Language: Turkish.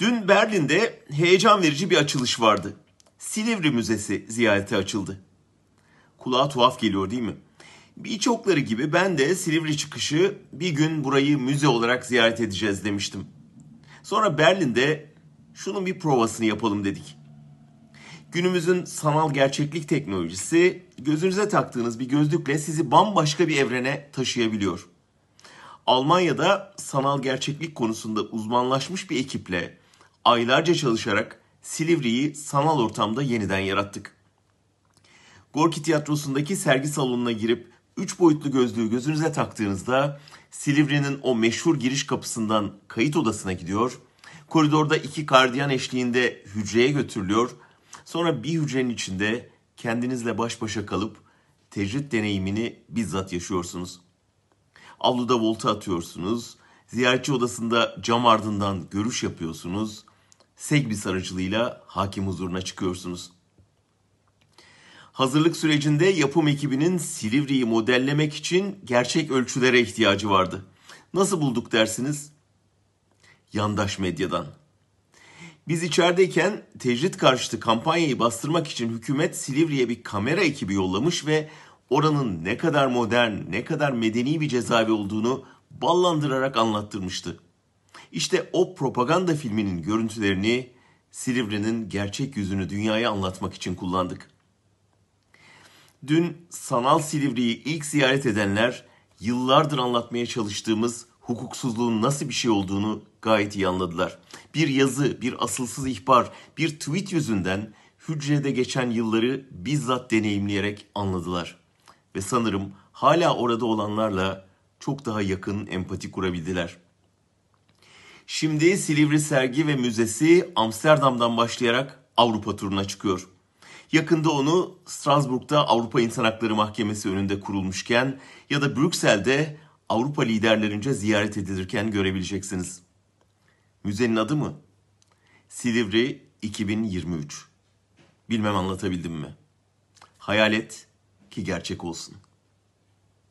Dün Berlin'de heyecan verici bir açılış vardı. Silivri Müzesi ziyarete açıldı. Kulağa tuhaf geliyor değil mi? Birçokları gibi ben de Silivri çıkışı bir gün burayı müze olarak ziyaret edeceğiz demiştim. Sonra Berlin'de şunun bir provasını yapalım dedik. Günümüzün sanal gerçeklik teknolojisi gözünüze taktığınız bir gözlükle sizi bambaşka bir evrene taşıyabiliyor. Almanya'da sanal gerçeklik konusunda uzmanlaşmış bir ekiple aylarca çalışarak Silivri'yi sanal ortamda yeniden yarattık. Gorki Tiyatrosu'ndaki sergi salonuna girip 3 boyutlu gözlüğü gözünüze taktığınızda Silivri'nin o meşhur giriş kapısından kayıt odasına gidiyor. Koridorda iki gardiyan eşliğinde hücreye götürülüyor. Sonra bir hücrenin içinde kendinizle baş başa kalıp tecrit deneyimini bizzat yaşıyorsunuz. Avluda volta atıyorsunuz. Ziyaretçi odasında cam ardından görüş yapıyorsunuz. Segbi sarıcılığıyla hakim huzuruna çıkıyorsunuz. Hazırlık sürecinde yapım ekibinin Silivri'yi modellemek için gerçek ölçülere ihtiyacı vardı. Nasıl bulduk dersiniz? Yandaş medyadan. Biz içerideyken tecrit karşıtı kampanyayı bastırmak için hükümet Silivri'ye bir kamera ekibi yollamış ve oranın ne kadar modern, ne kadar medeni bir cezaevi olduğunu ballandırarak anlattırmıştı. İşte o propaganda filminin görüntülerini Silivri'nin gerçek yüzünü dünyaya anlatmak için kullandık. Dün sanal Silivri'yi ilk ziyaret edenler yıllardır anlatmaya çalıştığımız hukuksuzluğun nasıl bir şey olduğunu gayet iyi anladılar. Bir yazı, bir asılsız ihbar, bir tweet yüzünden hücrede geçen yılları bizzat deneyimleyerek anladılar. Ve sanırım hala orada olanlarla çok daha yakın empati kurabildiler. Şimdi Silivri Sergi ve Müzesi Amsterdam'dan başlayarak Avrupa turuna çıkıyor. Yakında onu Strasbourg'da Avrupa İnsan Hakları Mahkemesi önünde kurulmuşken ya da Brüksel'de Avrupa liderlerince ziyaret edilirken görebileceksiniz. Müzenin adı mı? Silivri 2023. Bilmem anlatabildim mi? Hayal et ki gerçek olsun.''